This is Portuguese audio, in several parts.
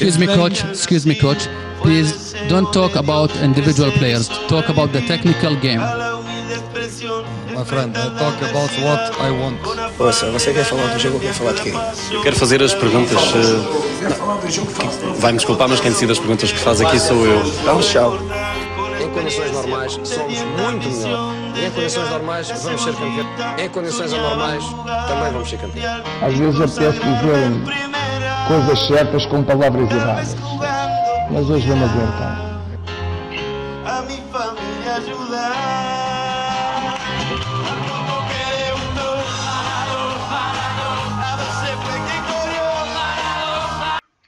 Excuse me, coach. Excuse me, coach. Please don't talk about individual players. Talk about the technical game. My friend, I talk about what I want. Ouça, você quer falar do jogo ou quer falar de quê? Eu quero fazer as perguntas. eh, Vai-me desculpar, mas quem decide as perguntas que faz aqui sou eu. Vamos, tchau. Em condições normais, somos muito melhor. Em condições normais, vamos ser campeões. Em condições anormais, também vamos ser campeões. Às vezes apetece dizer coisas certas com palavras erradas. Mas hoje vamos aguentar. a mi familia ayudar.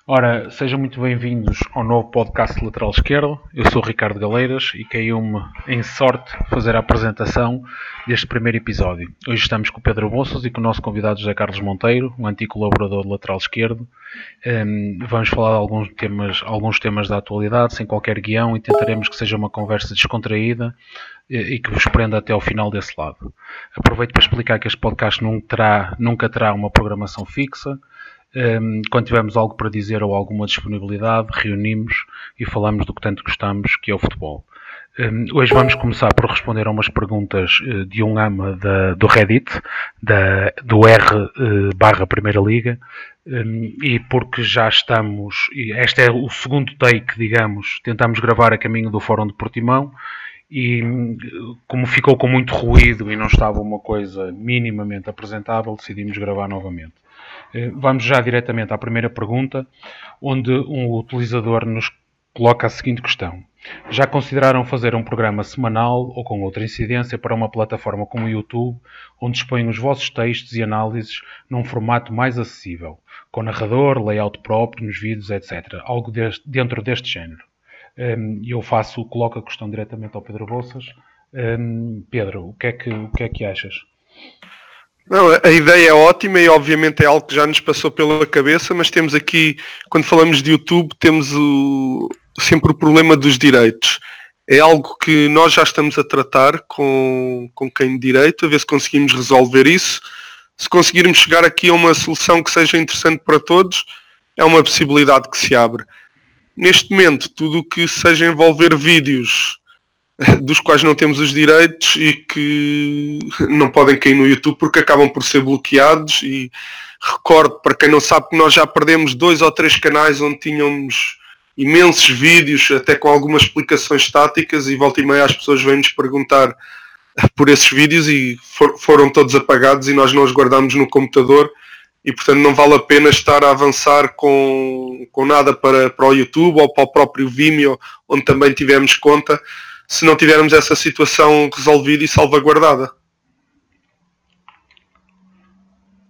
Ora, sejam muito bem-vindos ao novo podcast Lateral Esquerdo. Eu sou Ricardo Galeiras e caiu-me em sorte fazer a apresentação deste primeiro episódio. Hoje estamos com o Pedro Bolsas e com o nosso convidado José Carlos Monteiro, um antigo colaborador do Lateral Esquerdo. Ehm, vamos falar de alguns temas, alguns temas da atualidade, sem qualquer guião, e tentaremos que seja uma conversa descontraída e e que vos prenda até ao final desse lado. Aproveito para explicar que este podcast terá, nunca terá uma programação fixa. Um, quando tivermos algo para dizer ou alguma disponibilidade, reunimos e falamos do que tanto gostamos, que é o futebol. Um, hoje vamos começar por responder a umas perguntas eh, de um ama da- do Reddit, da- do R eh, barra Primeira Liga, um, e porque já estamos, e este é o segundo take, digamos, tentamos gravar a caminho do Fórum de Portimão, e como ficou com muito ruído e não estava uma coisa minimamente apresentável, decidimos gravar novamente. Eh, Vamos já diretamente à primeira pergunta, onde um utilizador nos coloca a seguinte questão. Já consideraram fazer um programa semanal ou com outra incidência para uma plataforma como o YouTube, onde expõem os vossos textos e análises num formato mais acessível, com narrador, layout próprio nos vídeos, etc. Algo deste- dentro deste género. Hum, E eu faço, coloco a questão diretamente ao Pedro Bolsas. Hum, Pedro, o que é que, o que, é que achas? Não, a ideia é ótima e obviamente é algo que já nos passou pela cabeça, mas temos aqui, quando falamos de YouTube, temos o- sempre o problema dos direitos. É algo que nós já estamos a tratar com, com quem de direito, a ver se conseguimos resolver isso. Se conseguirmos chegar aqui a uma solução que seja interessante para todos, é uma possibilidade que se abre. Neste momento, tudo o que seja envolver vídeos dos quais não temos os direitos e que não podem cair no YouTube porque acabam por ser bloqueados. E recordo para quem não sabe que nós já perdemos dois ou três canais onde tínhamos imensos vídeos, até com algumas explicações estáticas e volta e meia as pessoas vêm-nos perguntar por esses vídeos e for- foram todos apagados e nós não os guardamos no computador. E portanto não vale a pena estar a avançar com, com nada para, para o YouTube ou para o próprio Vimeo onde também tivemos conta se não tivermos essa situação resolvida e salvaguardada.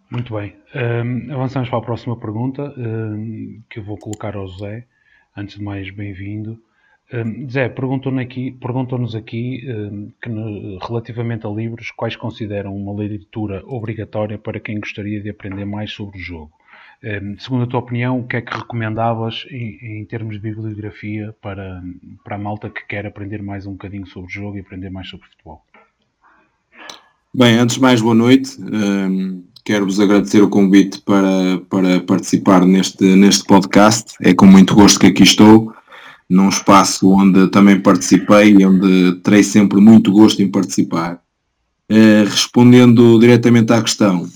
Muito bem. Hum, avançamos para a próxima pergunta, hum, que eu vou colocar ao José. Antes de mais, bem-vindo. Hum, Zé, perguntou-nos aqui, aqui hum, que relativamente a livros, quais consideram uma leitura obrigatória para quem gostaria de aprender mais sobre o jogo. Hum, segundo a tua opinião, o que é que recomendavas em, em termos de bibliografia para, para a malta que quer aprender mais um bocadinho sobre o jogo e aprender mais sobre futebol? Bem, antes de mais, boa noite. Hum, Quero-vos agradecer o convite para, para participar neste, neste podcast. É com muito gosto que aqui estou, num espaço onde também participei e onde terei sempre muito gosto em participar. Eh, respondendo diretamente à questão,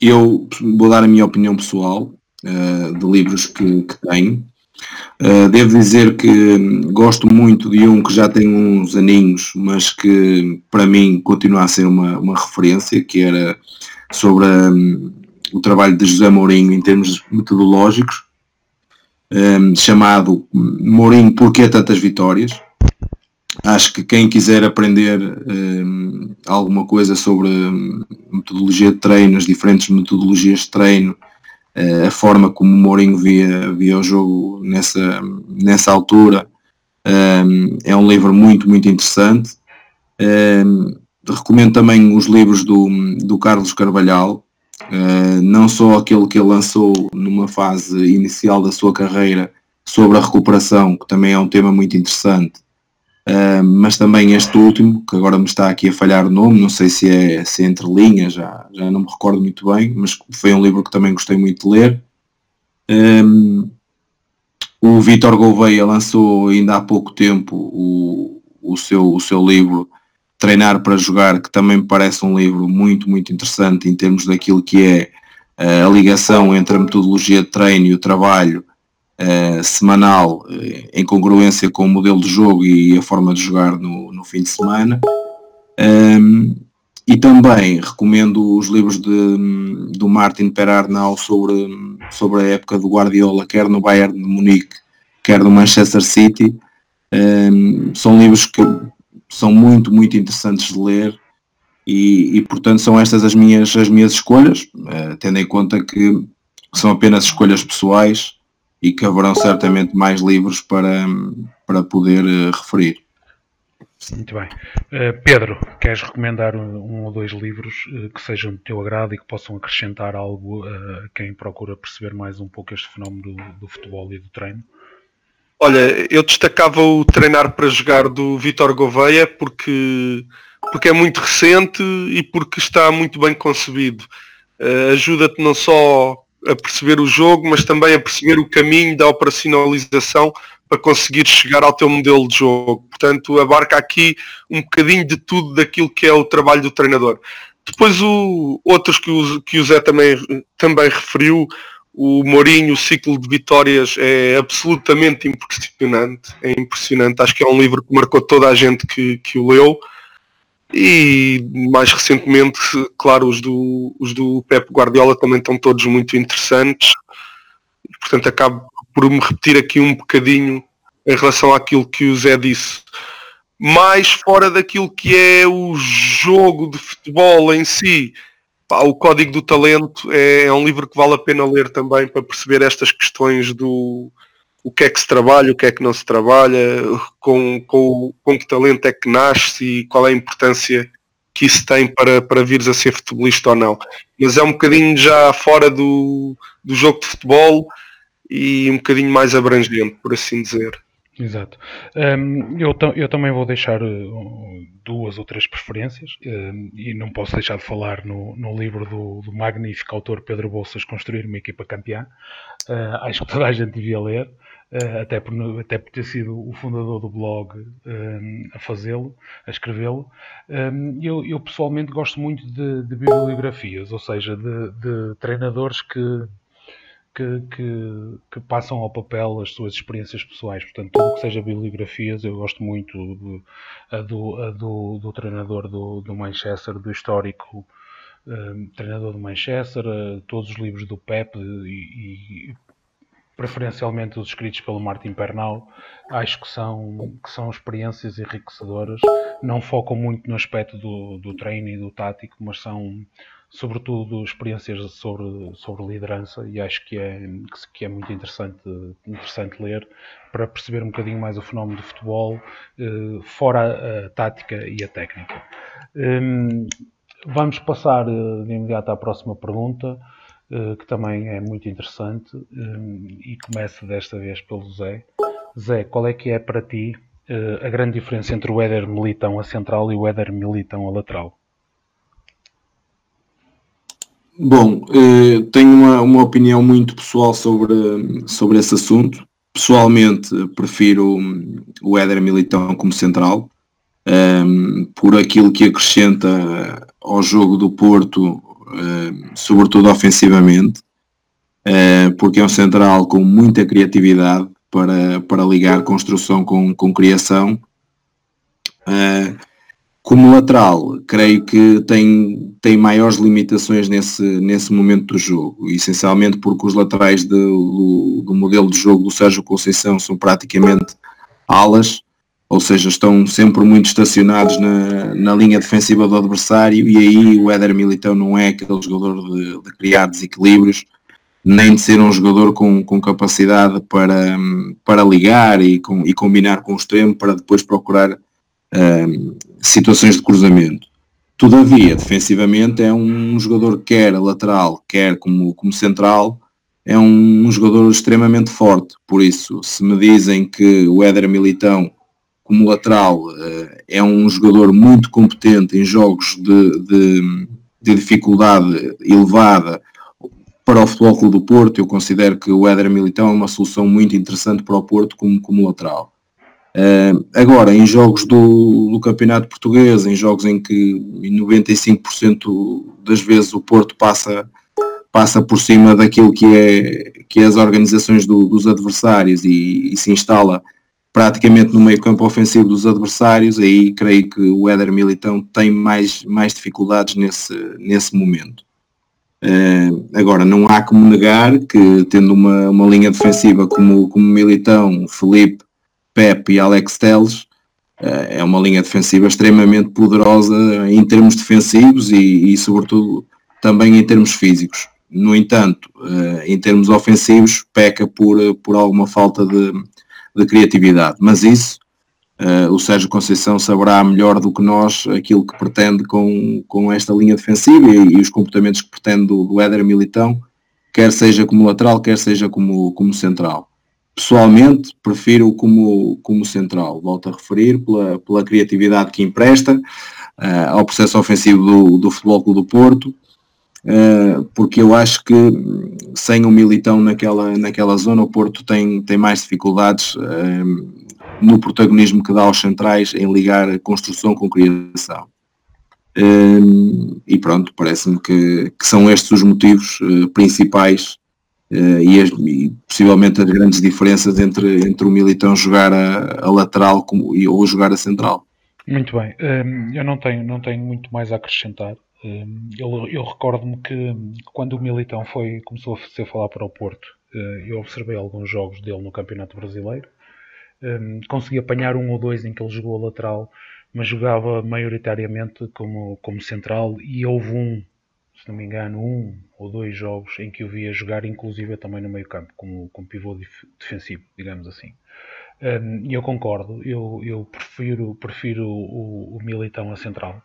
eu vou dar a minha opinião pessoal eh, de livros que, que tenho. Uh, devo dizer que gosto muito de um que já tem uns aninhos, mas que para mim continua a ser uma, uma referência, que era sobre hum, o trabalho de José Mourinho em termos metodológicos, hum, chamado Mourinho Porquê Tantas Vitórias. Acho que quem quiser aprender hum, alguma coisa sobre hum, metodologia de treino, as diferentes metodologias de treino, eh, a forma como o Mourinho via, via o jogo nessa, nessa altura. Um, é um livro muito, muito interessante. Um, recomendo também os livros do, do Carlos Carvalhal, uh, não só aquele que ele lançou numa fase inicial da sua carreira sobre a recuperação, que também é um tema muito interessante, uh, mas também este último, que agora me está aqui a falhar o nome, não sei se é, se é entre linhas, já, já não me recordo muito bem, mas foi um livro que também gostei muito de ler. Um, O Vitor Gouveia lançou ainda há pouco tempo o, o, seu, o seu livro Treinar para Jogar, que também me parece um livro muito, muito interessante em termos daquilo que é a ligação entre a metodologia de treino e o trabalho uh, semanal uh, em congruência com o modelo de jogo e a forma de jogar no, no fim de semana. Um, e também recomendo os livros de, do Martin Perarnau sobre, sobre a época do Guardiola, quer no Bayern de Munique, quer no Manchester City. Um, são livros que são muito, muito interessantes de ler e, e, portanto são estas as minhas, as minhas escolhas, uh, tendo em conta que são apenas escolhas pessoais e que haverão certamente mais livros para, para poder uh, referir. Muito bem. Uh, Pedro, queres recomendar um, ou dois livros uh, que sejam do teu agrado e que possam acrescentar algo a quem procura perceber mais um pouco este fenómeno do, do, futebol e do treino? Olha, eu destacava o Treinar para Jogar do Vitor Gouveia porque, porque é muito recente e porque está muito bem concebido. Uh, Ajuda-te não só a perceber o jogo, mas também a perceber o caminho da operacionalização para conseguir chegar ao teu modelo de jogo. Portanto, abarca aqui um bocadinho de tudo daquilo que é o trabalho do treinador. Depois o, outros que o, que o Zé também, também referiu, o Mourinho, o ciclo de vitórias é absolutamente impressionante. É impressionante. Acho que é um livro que marcou toda a gente que, que o leu. E mais recentemente, claro, os do, os do Pep Guardiola também estão todos muito interessantes. Portanto, acabo por me repetir aqui um bocadinho em relação àquilo que o Zé disse. Mais fora daquilo que é o jogo de futebol em si, o Código do Talento é, é, um livro que vale a pena ler também para perceber estas questões do o que é que se trabalha, o que é que não se trabalha, com, com, com que talento é que nasce e qual é a importância que isso tem para, para vires a ser futebolista ou não. Mas é um bocadinho já fora do, do jogo de futebol, e um bocadinho mais abrangente, por assim dizer. Exato. Um, eu, eu também vou deixar uh, duas ou três preferências um, e não posso deixar de falar no, no livro do, do, magnífico autor Pedro Bolsas Construir uma equipa campeã. Uh, acho que toda a gente devia ler, até, por, até por ter sido o fundador do blog um, a fazê-lo, a escrevê-lo. eu, eu pessoalmente gosto muito de, de bibliografias, ou seja, de, de treinadores que que, que, que, passam ao papel as suas experiências pessoais. Portanto, tudo que seja bibliografias, eu gosto muito de, a do, a do, do, treinador do, do, Manchester, do histórico um, treinador do Manchester, uh, todos os livros do Pep e, e, preferencialmente os escritos pelo Martin Pernal, acho que são, que são experiências enriquecedoras. Não focam muito no aspecto do, do treino e do tático, mas são sobretudo experiências sobre, sobre liderança e acho que é, que é muito interessante, interessante ler para perceber um bocadinho mais o fenómeno do futebol, eh, fora a tática e a técnica. Hum, vamos passar eh, de imediato à próxima pergunta, que também é muito interessante hum, e começa desta vez pelo Zé. Zé, qual é que é para ti a grande diferença entre o Éder Militão a central e o Éder Militão a lateral? Bom, eh, tenho uma, uma opinião muito pessoal sobre, sobre esse assunto. Pessoalmente, prefiro o Éder Militão como central, um, ehm, por aquilo que acrescenta ao jogo do Porto, uh, sobretudo ofensivamente, uh, porque é um central com muita criatividade para, para ligar construção com, com criação. Uh, como lateral, creio que tem, tem maiores limitações nesse, nesse momento do jogo, essencialmente porque os laterais do, do modelo de jogo do Sérgio Conceição são praticamente alas, ou seja, estão sempre muito estacionados na, na linha defensiva do adversário e aí o Éder Militão não é aquele jogador de, de criar desequilíbrios, nem de ser um jogador com, com capacidade para, para ligar e, com, e combinar com o extremo para depois procurar um, situações de cruzamento. Todavia, defensivamente é um jogador quer lateral, quer como, como central, é um, um, jogador extremamente forte. Por isso, se me dizem que o Éder Militão, como lateral, uh, é um jogador muito competente em jogos de, de, de dificuldade elevada, para o Futebol Clube do Porto. Eu considero que o Éder Militão é uma solução muito interessante para o Porto como, como lateral. Uh, agora, em jogos do, do, Campeonato Português, em jogos em que 95% das vezes o Porto passa, passa por cima daquilo que é, que é as organizações do, dos adversários e, e, se instala praticamente no meio campo ofensivo dos adversários, aí creio que o Éder Militão tem mais, mais dificuldades nesse, nesse momento. Uh, agora, não há como negar que tendo uma, uma linha defensiva como, como Militão, Felipe, Pep e Alex Teles, eh, é uma linha defensiva extremamente poderosa em termos defensivos e, e sobretudo também em termos físicos. No entanto, eh, em termos ofensivos, peca por, por alguma falta de, de criatividade. Mas isso, eh, o Sérgio Conceição saberá melhor do que nós aquilo que pretende com, com esta linha defensiva e, e os comportamentos que pretende do, do Éder Militão, quer seja como lateral, quer seja como, como central pessoalmente prefiro como, como central, volto a referir, pela, pela criatividade que empresta uh, ao processo ofensivo do, do Futebol Clube do Porto, uh, porque eu acho que sem o Militão naquela, naquela zona o Porto tem, tem mais dificuldades uh, no protagonismo que dá aos centrais em ligar construção com criação. e pronto, parece-me que, que, são estes os motivos principais e, as, e, possivelmente as grandes diferenças entre, entre o Militão jogar a, a lateral como, ou jogar a central. Muito bem, ehm, eu não tenho, não tenho muito mais a acrescentar. Um, ehm, eu, eu recordo-me que quando o Militão foi, começou a ser falar para o Porto, uh, eu observei alguns jogos dele no Campeonato Brasileiro. Um, ehm, consegui apanhar um ou dois em que ele jogou lateral, mas jogava maioritariamente como, como central e houve um se não me engano, um ou dois jogos em que o via jogar, inclusive também no meio campo, como, como pivô defensivo, digamos assim. E um, eu concordo, eu, eu prefiro, prefiro o, o Militão a central.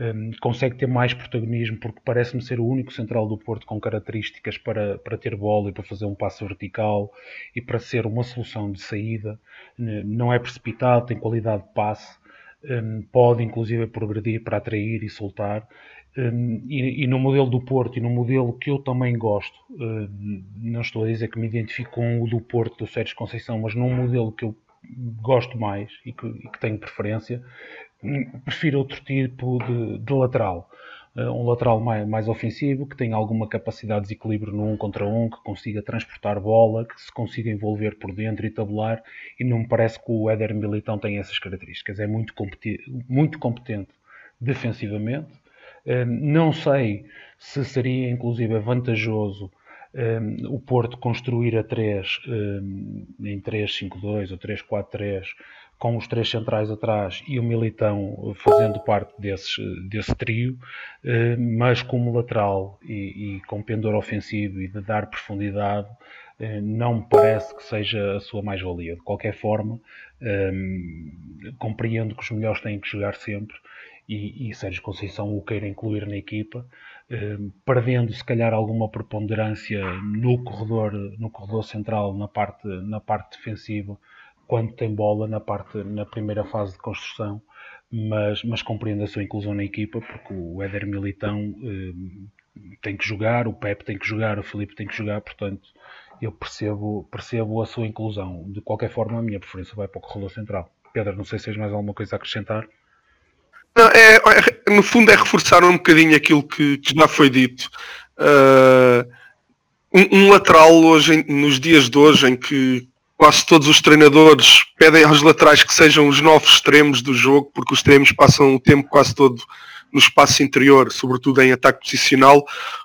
Um, consegue ter mais protagonismo porque parece-me ser o único central do Porto com características para, para ter bola e para fazer um passo vertical e para ser uma solução de saída. Não é precipitado, tem qualidade de passe, um, pode inclusive progredir para atrair e soltar um, e, e, no modelo do Porto e no modelo que eu também gosto, uh, não estou a dizer que me identifico com o do Porto do Sérgio Conceição, mas num modelo que eu gosto mais e que, e que tenho preferência, prefiro outro tipo de, de lateral. Uh, um lateral mais, mais ofensivo, que tenha alguma capacidade de desequilíbrio no um contra um, que consiga transportar bola, que se consiga envolver por dentro e tabular, e não me parece que o Éder Militão tem essas características. É muito competente, muito competente defensivamente, não sei se seria inclusive vantajoso um, o Porto construir a 3 um, em 3-5-2 ou 3-4-3 com os três centrais atrás e o Militão fazendo parte desse, desse trio, um, mas como lateral e, e, com pendor ofensivo e de dar profundidade, não me parece que seja a sua mais-valia. De qualquer forma, compreendo que os melhores têm que jogar sempre e, e Sérgio Conceição o queira incluir na equipa, eh, perdendo se calhar alguma preponderância no corredor, no corredor central, na parte, na parte defensiva, quando tem bola na parte na primeira fase de construção, mas, mas compreendo a sua inclusão na equipa, porque o Éder Militão eh, tem que jogar, o Pepe tem que jogar, o Felipe tem que jogar, portanto eu percebo, percebo a sua inclusão. De qualquer forma, a minha preferência vai para o corredor central. Pedro, não sei se tens mais alguma coisa a acrescentar. Não, é, é, no fundo é reforçar um bocadinho aquilo que, que já foi dito. Uh, um, um, lateral hoje, nos dias de hoje, em que quase todos os treinadores pedem aos laterais que sejam os novos extremos do jogo, porque os extremos passam o tempo quase todo no espaço interior, sobretudo em ataque posicional,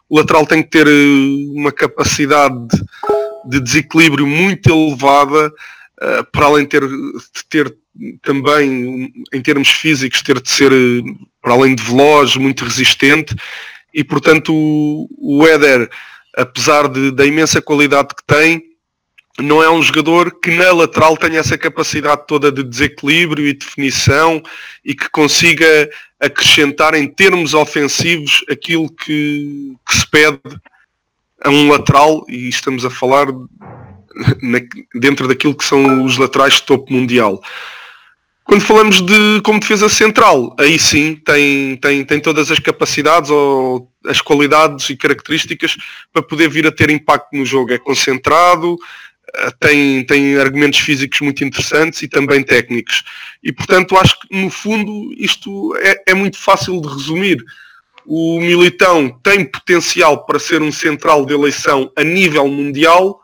o lateral tem que ter eh, uma capacidade de desequilíbrio muito elevada, uh, para além de ter, de ter também, em termos físicos, ter de ser, para além de veloz, muito resistente. E, portanto, o, o Éder, apesar de, da imensa qualidade que tem, não é um jogador que na lateral tenha essa capacidade toda de desequilíbrio e definição e que consiga acrescentar em termos ofensivos aquilo que, que se pede a um lateral e estamos a falar na, dentro daquilo que são os laterais de topo mundial. Quando falamos de como defesa central, aí sim tem, tem, tem todas as capacidades ou as qualidades e características para poder vir a ter impacto no jogo. É concentrado, tem, tem argumentos físicos muito interessantes e também técnicos. E portanto acho que no fundo isto é, é muito fácil de resumir. O Militão tem potencial para ser um central de eleição a nível mundial,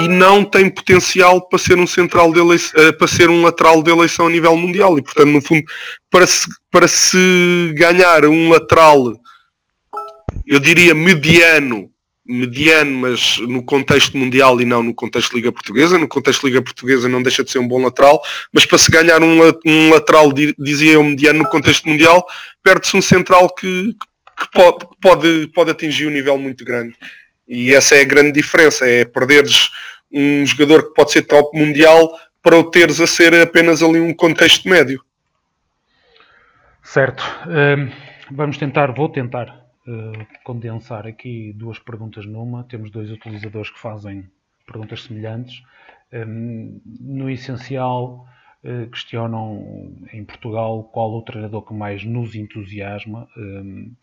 e não tem potencial para ser um central de eleição, eh, para ser um lateral de eleição a nível mundial e portanto no fundo para se, para se ganhar um lateral eu diria mediano mediano mas no contexto mundial e não no contexto Liga Portuguesa no contexto Liga Portuguesa não deixa de ser um bom lateral mas para se ganhar um, um lateral dizia eu mediano no contexto mundial perde-se um central que, que pode, pode, pode atingir um nível muito grande e essa é a grande diferença, é perderes um jogador que pode ser top mundial para o teres a ser apenas ali um contexto médio. Certo. Uh, vamos tentar, vou tentar condensar aqui duas perguntas numa. Temos dois utilizadores que fazem perguntas semelhantes. Um, no essencial, uh, questionam em Portugal qual o treinador que mais nos entusiasma um,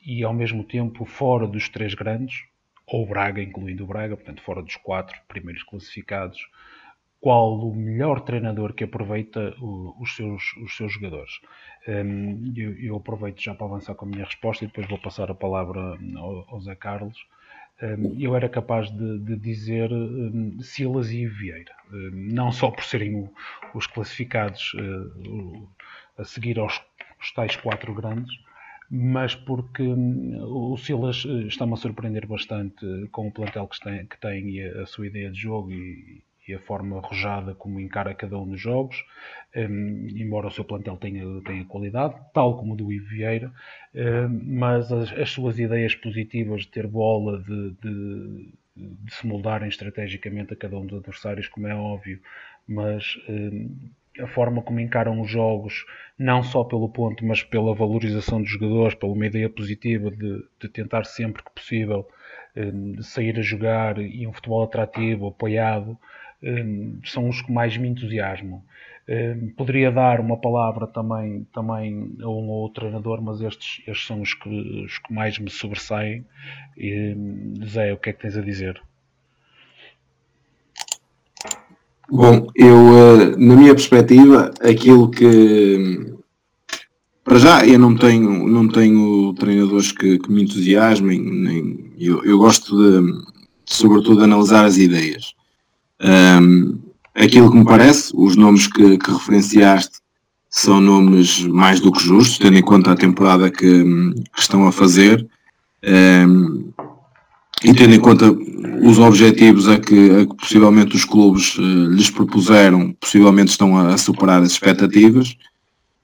e, ao mesmo tempo, fora dos três grandes, ou Braga, incluindo o Braga, portanto, fora dos quatro primeiros classificados, qual o melhor treinador que aproveita os, seus, os seus jogadores. Um, eu, eu, aproveito já para avançar com a minha resposta e depois vou passar a palavra ao, ao Zé Carlos. Um, eu era capaz de, de dizer Silas e Vieira, não só por serem os classificados a seguir aos, tais quatro grandes, mas porque hum, o Silas está-me a surpreender bastante com o plantel que tem, que tem e a, a sua ideia de jogo e, e, a forma arrojada como encara cada um dos jogos, um, embora o seu plantel tenha, tenha qualidade, tal como o do Ivo Vieira, um, mas as, as, suas ideias positivas de ter bola, de, de, de, se moldarem estrategicamente a cada um dos adversários, como é óbvio, mas um, a forma como encaram os jogos, não só pelo ponto, mas pela valorização dos jogadores, pela uma ideia positiva de, de tentar sempre que possível sair a jogar e um futebol atrativo, apoiado, são os que mais me entusiasmam. Um, poderia dar uma palavra também, também a um ou outro treinador, mas estes, estes são os que, os que mais me sobressaem. E, Zé, o que é que tens a dizer? Bom, eu, eh, na minha perspectiva, aquilo que. Para já, eu não tenho, não tenho treinadores que, que me entusiasmem, nem, eu, eu gosto de, sobretudo, analisar as ideias. Um, aquilo que me parece, os nomes que, que, referenciaste são nomes mais do que justos, tendo em conta a temporada que, que estão a fazer. Um, e tendo em conta os objetivos a que, a que possivelmente os clubes uh, lhes propuseram, possivelmente estão a, a superar as expectativas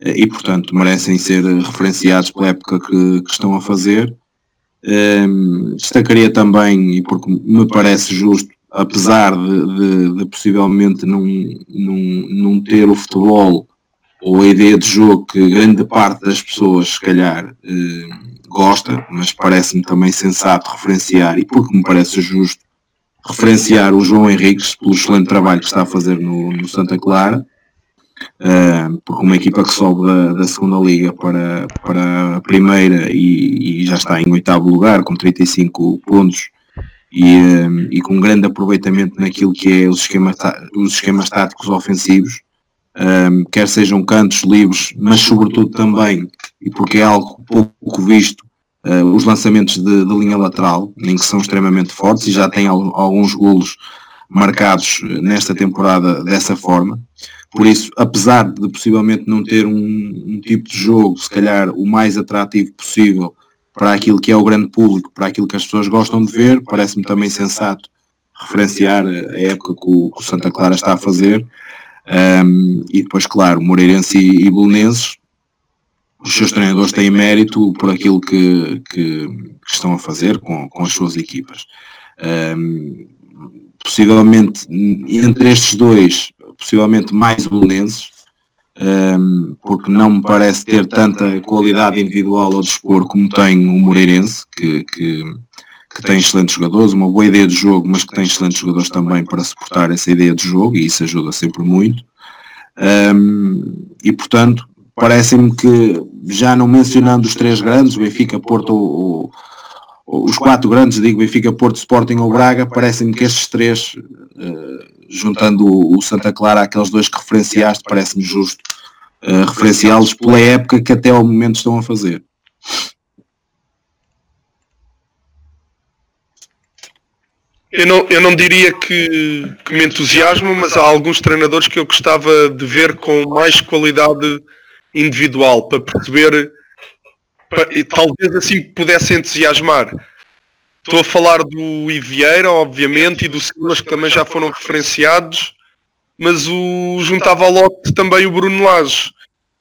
uh, e, portanto, merecem ser referenciados pela época que, que estão a fazer. Destacaria também, e porque me parece justo, apesar de, de, de possivelmente não, não, não ter o futebol ou a ideia de jogo que grande parte das pessoas, se calhar, uh, gosta, mas parece-me também sensato referenciar, e porque me parece justo, referenciar o João Henriques pelo excelente trabalho que está a fazer no, no Santa Clara, uh, porque uma equipa que sobe da, da, segunda liga para, para a primeira e, e, já está em oitavo lugar com 35 pontos e, uh, e com um grande aproveitamento naquilo que é os esquemas, os esquemas táticos ofensivos, um, quer sejam cantos livres, mas sobretudo também, e porque é algo pouco visto, uh, os lançamentos de, de, linha lateral, em que são extremamente fortes e já têm alguns golos marcados nesta temporada dessa forma. Por isso, apesar de possivelmente não ter um, um tipo de jogo, se calhar o mais atrativo possível para aquilo que é o grande público, para aquilo que as pessoas gostam de ver, parece-me também sensato referenciar a época que o, o Santa Clara está a fazer um, e depois, claro, Moreirense e, e Belenenses, os seus treinadores têm mérito por aquilo que, que, que estão a fazer com, com as suas equipas. Um, possivelmente, entre estes dois, possivelmente mais Belenenses, um, porque não me parece ter tanta qualidade individual ao dispor como tem o Moreirense, que, que que tem excelentes jogadores, uma boa ideia de jogo, mas que tem excelentes jogadores também para suportar essa ideia de jogo, e isso ajuda sempre muito. Um, e portanto, parece-me que, já não mencionando os três grandes, Benfica, Porto, o, o, os quatro grandes, digo Benfica, Porto, Sporting ou Braga, parece-me que estes três, uh, juntando o, Santa Clara àqueles dois que referenciaste, parece-me justo uh, referenciá-los pela época que até ao momento estão a fazer. Eu não, eu não diria que, que me entusiasmo, mas há alguns treinadores que eu gostava de ver com mais qualidade individual para perceber para, e talvez assim pudesse entusiasmar. Estou a falar do Ivieira, obviamente, e do Silas que também já foram referenciados, mas o juntava ao lote também o Bruno Lage,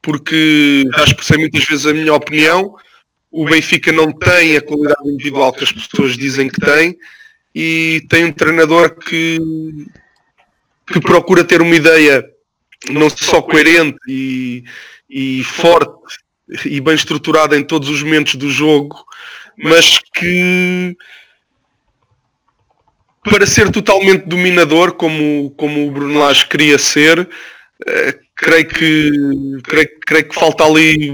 porque já expressei muitas vezes a minha opinião. O Benfica não tem a qualidade individual que as pessoas dizem que tem e tem um treinador que, que procura ter uma ideia não só coerente e, e forte e bem estruturada em todos os momentos do jogo, mas que para ser totalmente dominador, como, como o Bruno Lage queria ser, eh, creio que, creio, creio que falta ali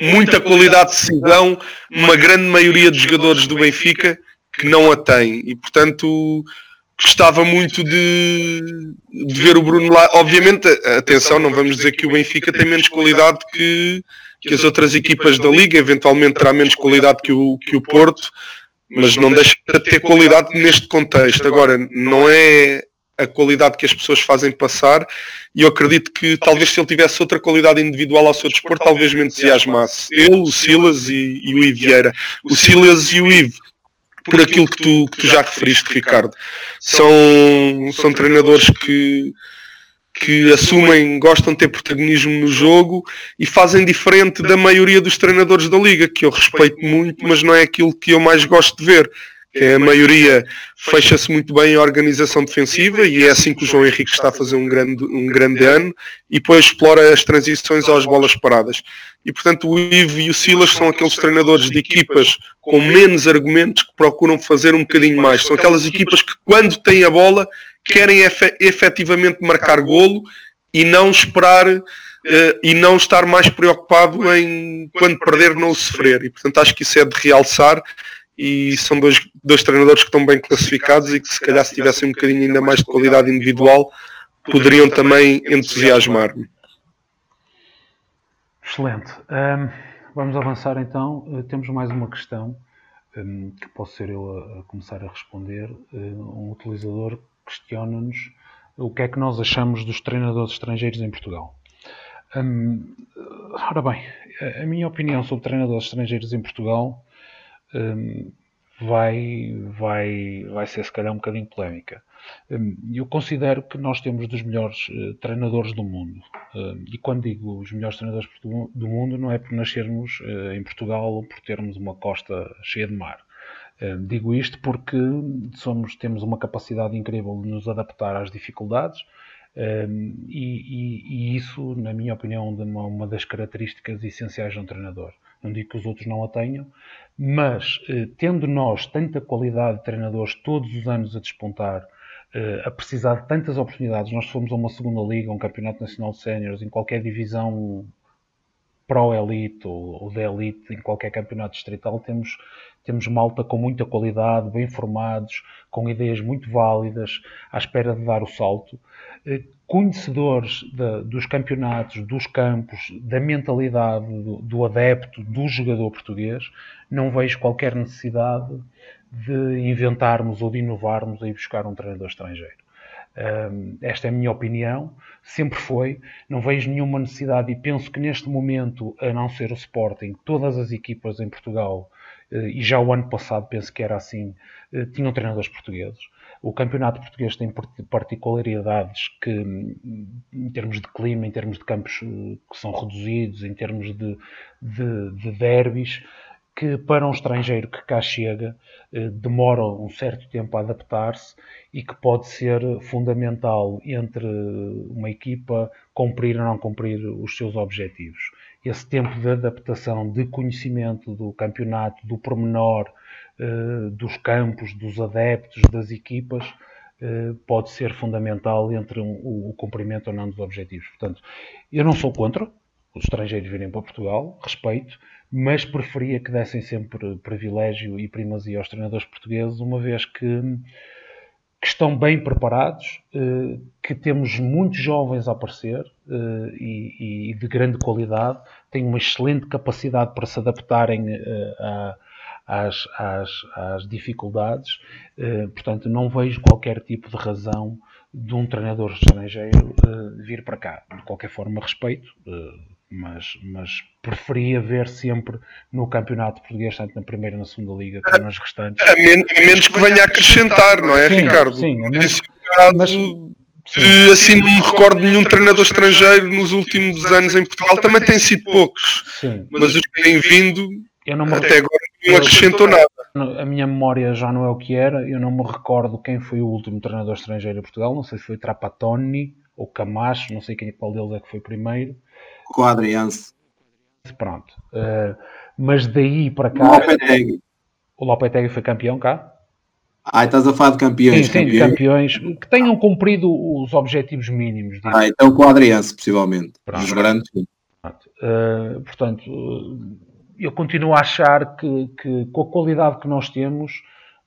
muita qualidade de decisão, uma grande maioria dos jogadores do Benfica que não a tem. E portanto gostava muito de, de ver o Bruno lá. Obviamente, atenção, não vamos dizer que o Benfica tem menos qualidade que, que as outras equipas da Liga, eventualmente terá menos qualidade que o, que o Porto, mas não deixa de ter qualidade neste contexto. Agora, não é a qualidade que as pessoas fazem passar e eu acredito que talvez se ele tivesse outra qualidade individual ao seu dispor, talvez me entusiasmasse. Ele, o Silas e, e o Ivo Vieira. O Silas e o Ivo por aquilo que tu, que tu já referiste, Ricardo. São, são treinadores que, que assumem, gostam de ter protagonismo no jogo e fazem diferente da maioria dos treinadores da liga, que eu respeito muito, mas não é aquilo que eu mais gosto de ver que a maioria fecha-se muito bem em organização defensiva e é assim que o João Henrique está a fazer um grande, um grande ano e depois explora as transições às bolas paradas. E portanto o Ivo e o Silas são aqueles treinadores de equipas com menos argumentos que procuram fazer um bocadinho mais. São aquelas equipas que quando têm a bola querem efe efetivamente marcar golo e não esperar uh, e não estar mais preocupado em quando perder não sofrer. E portanto acho que isso é de realçar e são dois, dois treinadores que estão bem classificados e que se calhar se tivessem um bocadinho ainda mais de qualidade individual poderiam também entusiasmar-me. Excelente. Um, vamos avançar então. Uh, temos mais uma questão um, que posso ser eu a, a começar a responder. Uh, um utilizador questiona-nos o que é que nós achamos dos treinadores estrangeiros em Portugal. Um, ora bem, a, minha opinião sobre treinadores estrangeiros em Portugal um, vai, vai, vai ser se calhar um bocadinho polémica. Um, eu considero que nós temos dos melhores uh, treinadores do mundo. Uh, e quando digo os melhores treinadores do, do mundo, não é por nascermos uh, em Portugal ou por termos uma costa cheia de mar. Digo isto porque somos, temos uma capacidade incrível de nos adaptar às dificuldades. E, e, e, isso, na minha opinião, é uma, das características essenciais de um treinador. Não digo que os outros não a tenham, mas eh, tendo nós tanta qualidade de treinadores todos os anos a despontar, eh, a precisar de tantas oportunidades, nós fomos a uma segunda liga, um campeonato nacional de séniores, em qualquer divisão pro-elite ou, ou da elite, em qualquer campeonato distrital, temos, temos malta com muita qualidade, bem formados, com ideias muito válidas, à espera de dar o salto. Eh, conhecedores de, dos campeonatos, dos campos, da mentalidade do, do, adepto, do jogador português, não vejo qualquer necessidade de inventarmos ou de inovarmos e buscar um treinador estrangeiro. Esta é a minha opinião, sempre foi. Não vejo nenhuma necessidade e penso que neste momento, a não ser o Sporting, todas as equipas em Portugal, e já o ano passado penso que era assim, uh, tinham treinadores portugueses. O campeonato português tem particularidades que, em termos de clima, em termos de campos eh, que são reduzidos, em termos de, de, de derbys, que para um estrangeiro que cá chega eh, demora um certo tempo a adaptar-se e que pode ser fundamental entre uma equipa cumprir ou não cumprir os seus objetivos. Esse tempo de adaptação, de conhecimento do campeonato, do pormenor, eh, dos campos, dos adeptos, das equipas, eh, pode ser fundamental entre o cumprimento ou não dos objetivos. Portanto, eu não sou contra os estrangeiros virem para Portugal, respeito, mas preferia que dessem sempre privilégio e primazia aos treinadores portugueses, uma vez que, que estão bem preparados, eh, que temos muitos jovens a aparecer eh, e, e de grande qualidade, têm uma excelente capacidade para se adaptarem eh, a às, às, às dificuldades. portanto, não vejo qualquer tipo de razão de um treinador estrangeiro vir para cá. De qualquer forma, respeito mas, mas preferia ver sempre no campeonato português, tanto na primeira e na segunda liga, como nas restantes. A, men a menos que venha a acrescentar, não é, sim, Ricardo? Sim, a menos, mas, de, assim não me recordo nenhum treinador estrangeiro nos últimos anos em Portugal, também tem sido poucos, sim. mas os que têm vindo me... até agora não acrescentou nada. A minha memória já não é o que era, eu não me recordo quem foi o último treinador estrangeiro em Portugal, não sei se foi Trapattoni ou Camacho, não sei quem, qual deles é que foi primeiro Quadriance. Pronto. Uh, mas daí para cá. O Lopetegui. O Lopetegui foi campeão cá? Ah, estás a falar de campeões. Sim, sim, campeões. campeões que tenham cumprido os objetivos mínimos. Disso. Ah, então o Adrianse, possivelmente. Pronto. Os grandes. Uh, portanto, eu continuo a achar que, que com a qualidade que nós temos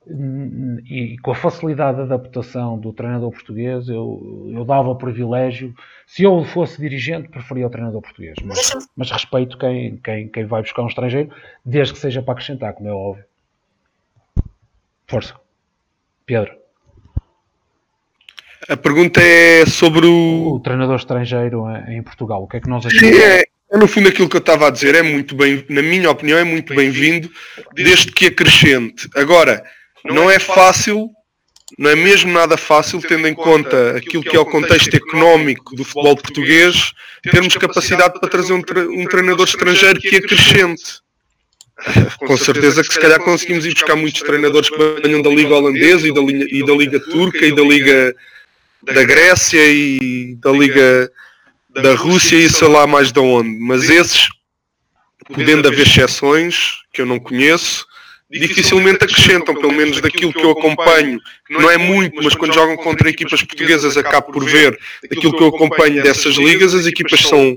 e com a facilidade de adaptação do treinador português, eu, eu dava o privilégio. Se eu fosse dirigente, preferia o treinador português. Mas, mas respeito quem, quem, quem vai buscar um estrangeiro, desde que seja para acrescentar, como é óbvio. Força. Pedro. A pergunta é sobre o... o treinador estrangeiro em Portugal. O que é que nós achamos? É, é, no fundo aquilo que eu estava a dizer. É muito bem, na minha opinião, é muito bem-vindo, desde que acrescente. Agora, não é fácil, não é mesmo nada fácil, tendo em conta aquilo que é o contexto económico do futebol português, termos capacidade para trazer um, um treinador estrangeiro que acrescente. Com certeza que se calhar conseguimos ir buscar muitos treinadores que venham da Liga Holandesa e da, e da Liga Turca e da Liga da Grécia e da Liga da Rússia e sei lá mais de onde. Mas esses, podendo haver exceções, que eu não conheço, dificilmente acrescentam, pelo menos daquilo que eu acompanho, não é muito, mas quando jogam contra equipas portuguesas acabo por ver daquilo que eu acompanho dessas ligas, as equipas são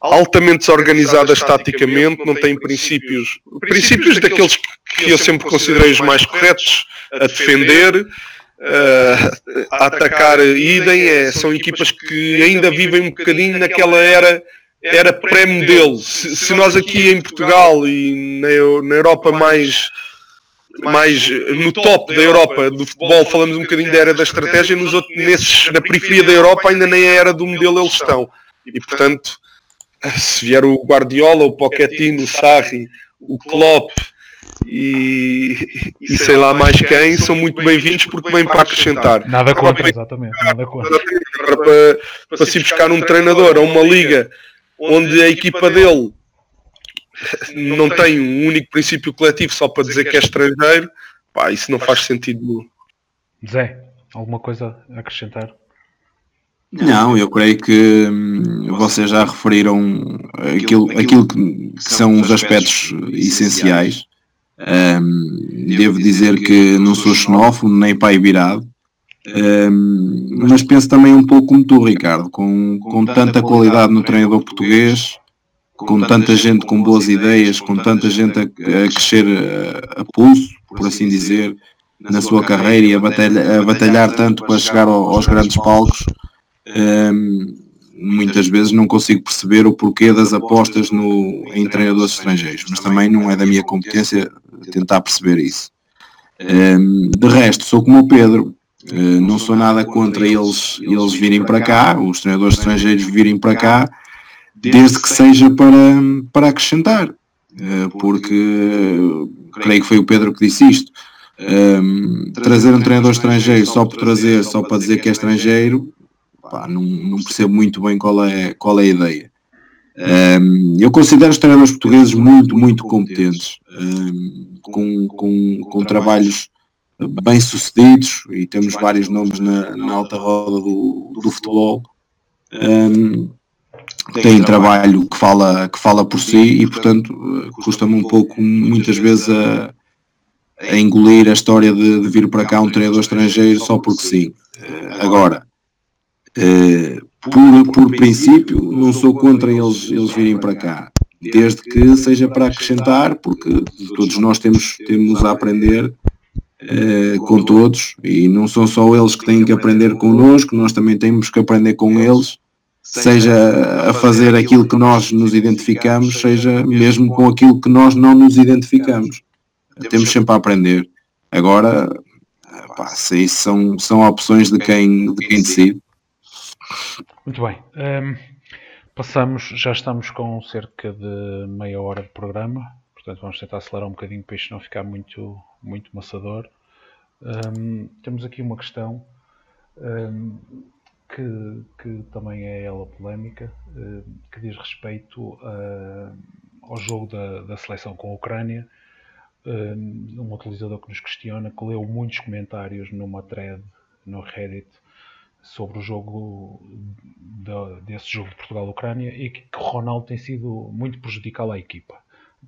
altamente desorganizadas taticamente, não têm princípios, princípios daqueles que eu sempre considerei os mais corretos a defender, a atacar idem, é, são equipas que ainda vivem um bocadinho naquela era era pré-modelo. Se, se, nós aqui em Portugal e na, na Europa mais, mais no top da Europa do futebol falamos um bocadinho da era da estratégia, nos outros, nesses, na periferia da Europa ainda nem a era do modelo eles estão. E portanto, se vier o Guardiola, o Pochettino, o Sarri, o Klopp e, e sei lá mais quem, são muito bem-vindos porque vêm para acrescentar. Nada contra, exatamente. Nada contra. Para, para se buscar um treinador a uma liga onde a equipa dele não tem um único princípio coletivo só para dizer que é estrangeiro, pá, isso não faz sentido Zé, alguma coisa a acrescentar? Não, eu creio que hum, vocês já referiram aquilo, aquilo que, que são os aspectos essenciais. Um, devo dizer que não sou xenófono nem pai virado, um, mas penso também um pouco como tu, Ricardo, com, com tanta qualidade no treinador português, com tanta gente com boas ideias, com tanta gente a, a crescer a, a, pulso, por assim dizer, na sua carreira e a, batalha, a batalhar tanto para chegar ao, aos grandes palcos, um, muitas vezes não consigo perceber o porquê das apostas no, em treinadores estrangeiros, mas também não é da minha competência tentar perceber isso. Um, de resto, sou como o Pedro, não sou nada contra eles, eles virem para cá, os treinadores estrangeiros virem para cá, desde que seja para, para acrescentar. Uh, porque uh, creio que foi o Pedro que disse isto. Um, trazer um treinador estrangeiro só por trazer, só para dizer que é estrangeiro, pá, não, não percebo muito bem qual é, qual é a ideia. Um, eu considero os treinadores portugueses muito, muito competentes, um, com, com, com trabalhos bem-sucedidos e temos vários nomes na, na alta roda do, do futebol. Um, tem trabalho. que fala, que fala por si e, portanto, custa-me um pouco, muitas vezes, a, a engolir a história de, de vir para cá um treinador estrangeiro só porque sim. Agora, por, por princípio, não sou contra eles, eles virem para cá, desde que seja para acrescentar, porque todos nós temos, temos a aprender com todos e não são só eles que têm que aprender connosco, nós também temos que aprender com eles seja a fazer aquilo que nós nos identificamos, seja mesmo com aquilo que nós não nos identificamos. Temos sempre a aprender. Agora, pá, são, são opções de quem, de quem decide. Muito bem. Um, passamos, já estamos com cerca de meia hora de programa, portanto vamos tentar acelerar um bocadinho para isto não ficar muito, muito maçador. Um, temos aqui uma questão. Um, que, que também é ela polémica, eh, que diz respeito a, ao jogo da, da seleção com a Ucrânia. Um utilizador que nos questiona, que leu muitos comentários numa thread no Reddit sobre o jogo de, desse jogo de Portugal-Ucrânia e que, Ronaldo tem sido muito prejudicial à equipa.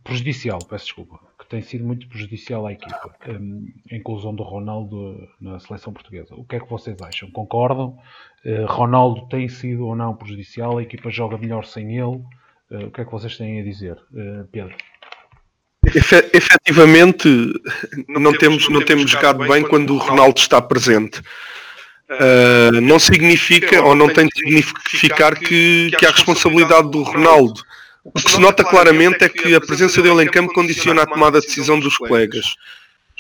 Prejudicial, peço desculpa tem sido muito prejudicial à equipa, hum, a inclusão do Ronaldo na seleção portuguesa. O que é que vocês acham? Concordam? Uh, Ronaldo tem sido ou não prejudicial? A equipa joga melhor sem ele? Uh, o que é que vocês têm a dizer, uh, Pedro? Efetivamente, não temos, não temos jogado bem quando o Ronaldo está presente. Uh, não significa ou não tem de significar que, que a responsabilidade do Ronaldo o que se nota claramente é que a presença dele em campo condiciona a tomada de decisão dos colegas.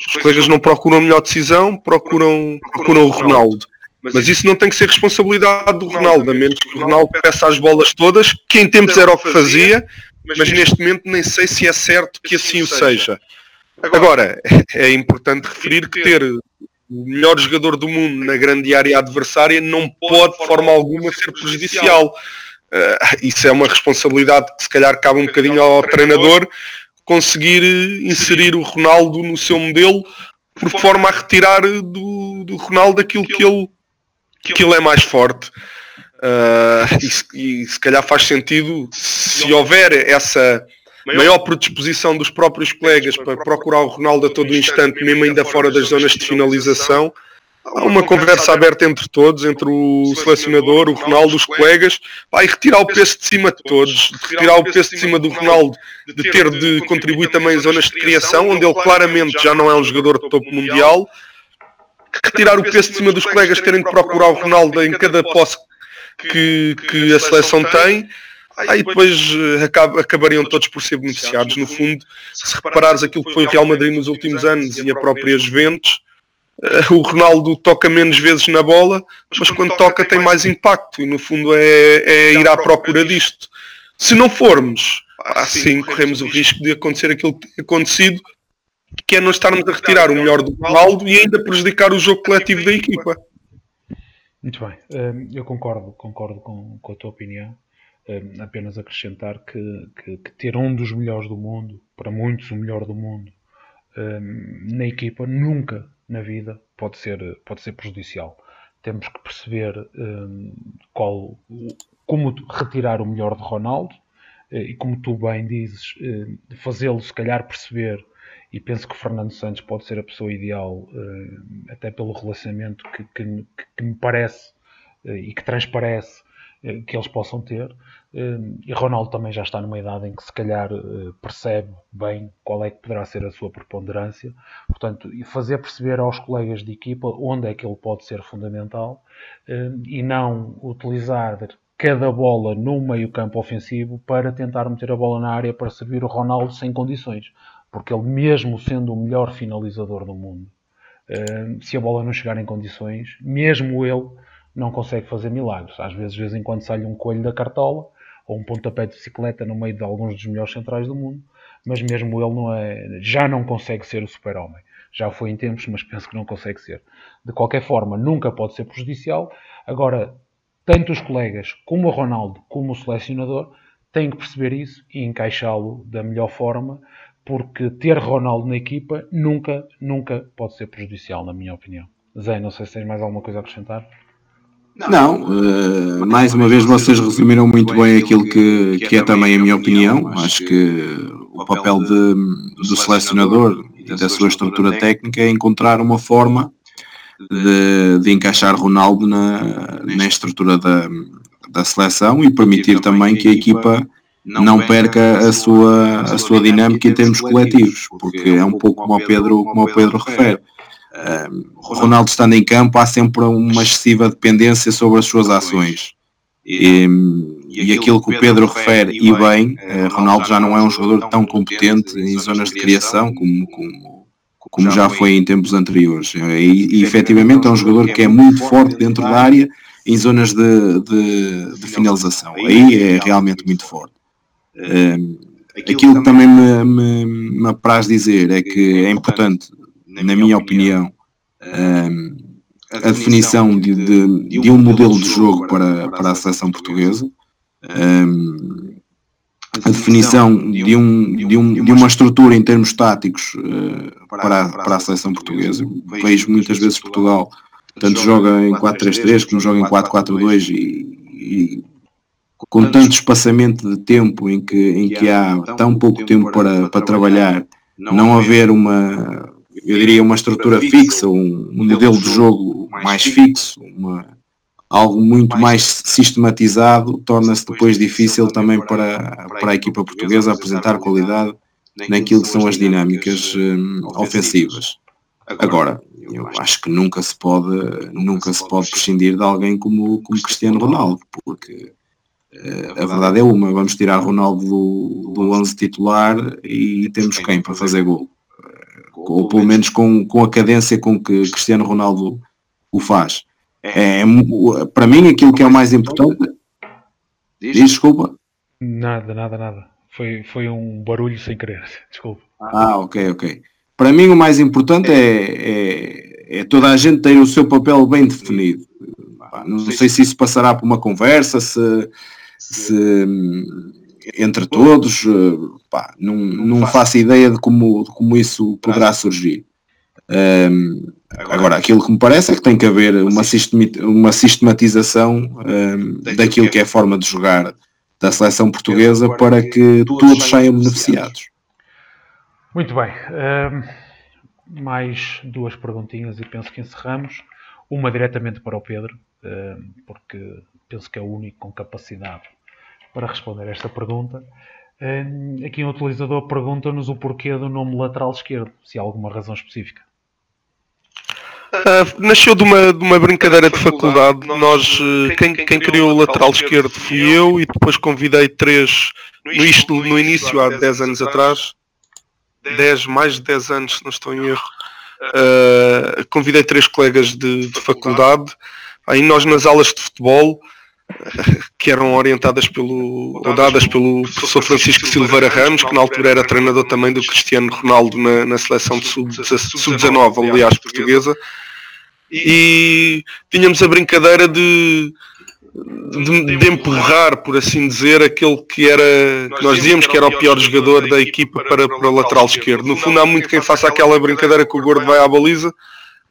Os colegas não procuram a melhor decisão, procuram, procuram o Ronaldo. Mas isso não tem que ser responsabilidade do Ronaldo, a menos que o Ronaldo peça as bolas todas, que em tempos era o que fazia, mas neste momento nem sei se é certo que assim o seja. Agora, é importante referir que ter o melhor jogador do mundo na grande área adversária não pode de forma alguma ser prejudicial. Uh, isso é uma responsabilidade que se calhar cabe um bocadinho ao treinador conseguir inserir o Ronaldo no seu modelo por forma a retirar do, do Ronaldo aquilo que ele, que ele é mais forte. Uh, e, e, se calhar faz sentido se houver essa maior predisposição dos próprios colegas para procurar o Ronaldo a todo instante, mesmo ainda fora das zonas de finalização, uma conversa aberta entre todos, entre o selecionador, o Ronaldo, os colegas, vai retirar o peso de cima de todos, retirar o peso de cima do Ronaldo, de ter de contribuir também em zonas de criação, onde ele claramente já não é um jogador de topo mundial, retirar o peso de cima dos colegas terem de procurar o Ronaldo em cada posse que, que a seleção tem, aí depois eh, acab acabariam todos por ser beneficiados. No fundo, se reparares aquilo que foi o Real Madrid nos últimos anos e a própria Juventus, o Ronaldo toca menos vezes na bola, mas quando toca tem mais impacto e no fundo é, é ir à procura disto. Se não formos, assim corremos o risco de acontecer aquilo que tem acontecido, que é não estarmos a retirar o melhor do Ronaldo e ainda prejudicar o jogo coletivo da equipa. Muito bem, hum, eu concordo, concordo com, com a tua opinião. Hum, apenas acrescentar que, que, que, ter um dos melhores do mundo, para muitos o melhor do mundo, hum, na equipa nunca na vida pode ser, pode ser prejudicial. Temos que perceber um, qual, como retirar o melhor de Ronaldo eh, e, como tu bem dizes, eh, fazê-lo se calhar perceber. E penso que o Fernando Santos pode ser a pessoa ideal, eh, até pelo relacionamento que, que, que me parece e que transparece que eles possam ter. Hum, e Ronaldo também já está numa idade em que se calhar eh, percebe bem qual é que poderá ser a sua preponderância. Portanto, fazer perceber aos colegas de equipa onde é que ele pode ser fundamental hum, e não utilizar cada bola no meio campo ofensivo para tentar meter a bola na área para servir o Ronaldo sem condições. Porque ele mesmo sendo o melhor finalizador do mundo, hum, se a bola não chegar em condições, mesmo ele não consegue fazer milagres. Às vezes, de vez em quando, sai um coelho da cartola ou um pontapé de bicicleta no meio de alguns dos melhores centrais do mundo, mas mesmo ele não é, já não consegue ser o super-homem. Já foi em tempos, mas penso que não consegue ser. De qualquer forma, nunca pode ser prejudicial. Agora, tanto os colegas como o Ronaldo, como o selecionador, têm que perceber isso e encaixá-lo da melhor forma, porque ter Ronaldo na equipa nunca, nunca pode ser prejudicial, na minha opinião. Zé, não sei se tens mais alguma coisa a acrescentar. Não, uh, mais uma vez vocês resumiram muito bem aquilo que, que é também a minha opinião. Acho que o papel de, do selecionador, da sua estrutura técnica é encontrar uma forma de, de encaixar Ronaldo na, na estrutura da, da seleção e permitir também que a equipa não perca a sua, a sua dinâmica em termos coletivos, porque é um pouco como o Pedro, como o Pedro refere. Ronaldo estando em campo há sempre uma excessiva dependência sobre as suas ações. E, e aquilo que o Pedro refere, e bem, eh, Ronaldo já não é um jogador tão competente em zonas de criação como, como, como já foi em tempos anteriores. E, e efetivamente é um jogador que é muito forte dentro da área em zonas de, de, de finalização. Aí é realmente muito forte. Um, aquilo que também me, me, me apraz dizer é que é importante, na minha opinião, um, a definição de, de, de, um modelo de jogo para, para a seleção portuguesa, um, a definição de, um, de, um, de uma estrutura em termos táticos uh, para, para a seleção portuguesa. Vejo muitas vezes Portugal tanto joga em 4-3-3 como joga em 4-4-2 e, e com tanto espaçamento de tempo em que, em que há tão pouco tempo para, para trabalhar, não haver uma, eu diria, uma estrutura fixa, um, um modelo de jogo mais fixo, uma, algo muito mais sistematizado, torna-se depois difícil também para, para a equipa portuguesa apresentar qualidade naquilo que são as dinâmicas um, ofensivas. Agora, eu acho que nunca se pode, nunca se pode prescindir de alguém como, como Cristiano Ronaldo, porque uh, a verdade é uma, vamos tirar Ronaldo do, do 11 titular e temos quem? para fazer gol? Ou pelo menos com, com a cadência com que Cristiano Ronaldo o faz. É, é para mim aquilo que é o mais importante. Diz, desculpa. Nada, nada, nada. Foi, foi um barulho sem querer. Desculpa. Ah, ok, ok. Para mim o mais importante é, é, é toda a gente ter o seu papel bem definido. Não sei se isso passará por uma conversa, se, se entre todos, eh, pá, não, não faço ideia de como, de como isso poderá surgir. Um, agora, aquilo que me parece é que tem que haver uma, uma sistematização um, daquilo que é a forma de jogar da seleção portuguesa para que todos saiam beneficiados. Muito bem. Um, mais duas perguntinhas e penso que encerramos. Uma diretamente para o Pedro, porque penso que é o único com capacidade para responder esta pergunta. Aqui um utilizador pergunta-nos o porquê do nome lateral esquerdo, se há alguma razão específica. Uh, nasceu de uma, de uma brincadeira de faculdade. Nós, uh, quem, quem criou o lateral esquerdo fui eu e depois convidei três, no, isto, no início há 10 anos atrás, 10, mais de 10 anos se não estou em erro, uh, convidei três colegas de, de faculdade. Aí nós nas aulas de futebol que eram orientadas pelo, ou dadas pelo professor Francisco Silveira Ramos, que na altura era treinador também do Cristiano Ronaldo na, na seleção de sub-19, sub aliás, portuguesa. E tínhamos a brincadeira de, de, de, empurrar, por assim dizer, aquele que era que nós dizíamos que era o pior jogador da equipa para, para o lateral esquerdo. No fundo há muito quem faça aquela brincadeira que o gordo vai à baliza.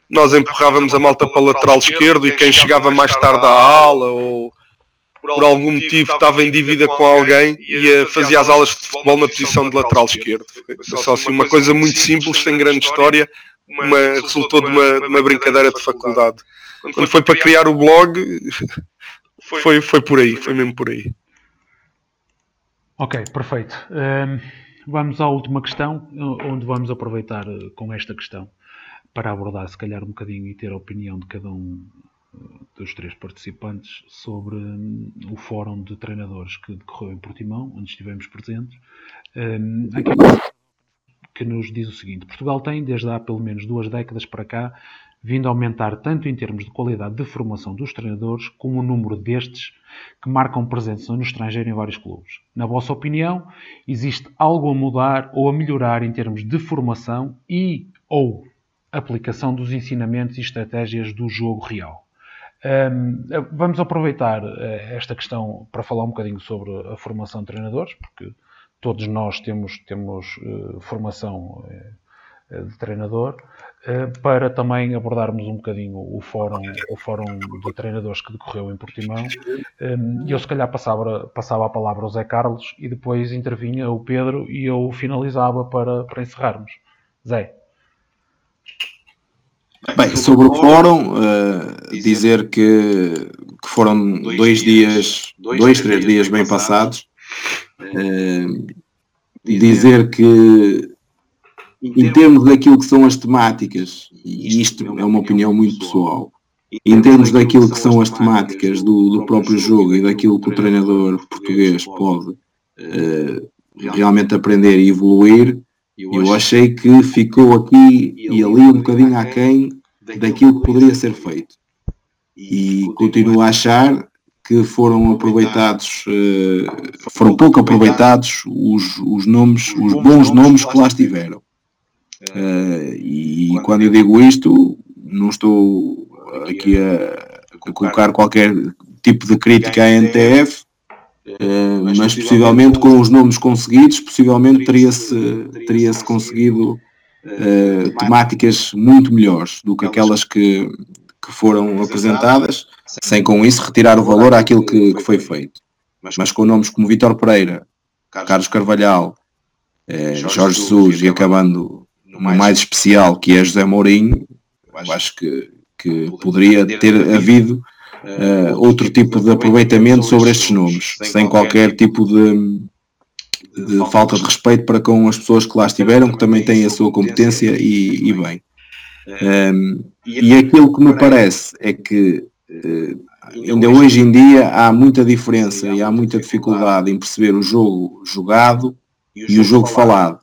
Nós empurrávamos a malta para o lateral esquerdo e quem chegava mais tarde à ala ou por algum motivo estava em dívida com alguém e fazia as aulas de futebol na posição de lateral esquerdo. Foi só assim uma coisa muito simples, sem grande história, uma, resultou de uma, de uma brincadeira de faculdade. Quando foi para criar o blog, foi, foi por aí, foi mesmo por aí. Ok, perfeito. Um, vamos à última questão, onde vamos aproveitar eh, com esta questão para abordar, se calhar, um bocadinho e ter a opinião de cada um dos três participantes sobre um, o fórum de treinadores que decorreu em Portimão, onde estivemos presentes. Um, aqui que nos diz o seguinte: Portugal tem, desde há pelo menos duas décadas para cá, vindo a aumentar tanto em termos de qualidade de formação dos treinadores, como o número destes que marcam presença no estrangeiro em vários clubes. Na vossa opinião, existe algo a mudar ou a melhorar em termos de formação e ou aplicação dos ensinamentos e estratégias do jogo real? Um, vamos aproveitar eh, esta questão para falar um bocadinho sobre a formação de treinadores, porque todos nós temos, temos uh, formação uh, de treinador, uh, para também abordarmos um bocadinho o fórum, o fórum de treinadores que decorreu em Portimão. Um, eu se calhar passava, passava a palavra ao Zé Carlos e depois intervinha o Pedro e eu finalizava para, para encerrarmos. Zé. Bem, sobre o fórum, uh, dizer que, que, foram dois dias, dois, três dias bem passados. Uh, dizer que em termos daquilo que são as temáticas, e isto é uma opinião muito pessoal, em termos daquilo que são as temáticas do, do próprio jogo e daquilo que o treinador português pode uh, realmente aprender e evoluir, eu achei que ficou aqui e ali um bocadinho aquém daquilo que poderia ser feito. E continuo a achar que foram aproveitados, uh, foram pouco aproveitados os, os nomes, os bons nomes que lá estiveram. Uh, e quando eu digo isto, não estou aqui a, a colocar qualquer tipo de crítica à NTF, uh, mas possivelmente com os nomes conseguidos, possivelmente teria-se teria -se conseguido uh, temáticas muito melhores do que aquelas que, que foram apresentadas, sem com isso retirar o valor àquilo que, que foi feito. Mas com nomes como Vitor Pereira, Carlos Carvalhal, Jorge Jesus e acabando uma mais especial que é José Mourinho, eu acho que, que poderia ter havido uh, outro tipo de aproveitamento sobre estes nomes, sem qualquer tipo de, de falta de respeito para com as pessoas que lá estiveram, que também têm a sua competência e, e bem. Um, ehm, e aquilo que me parece é que uh, ainda hoje em dia há muita diferença e há muita dificuldade em perceber o jogo jogado e o jogo falado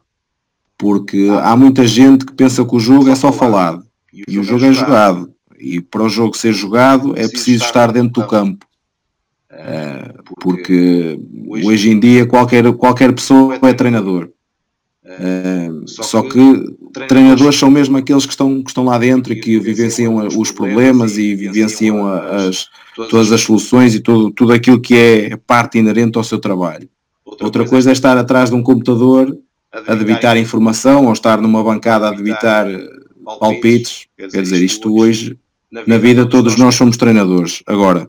porque há muita gente que pensa que o jogo é só falado e o jogo é jogado. E para o jogo ser jogado é preciso estar dentro do campo. Uh, porque hoje em dia qualquer, qualquer pessoa é treinador. Uh, só que treinadores são mesmo aqueles que estão, que estão lá dentro e que vivenciam os problemas e vivenciam as, todas as soluções e tudo, tudo aquilo que é parte inerente ao seu trabalho. Outra coisa é estar atrás de um computador a debitar informação ou estar numa bancada a debitar palpites. Quer dizer, isto hoje, na vida, todos nós somos treinadores. Agora,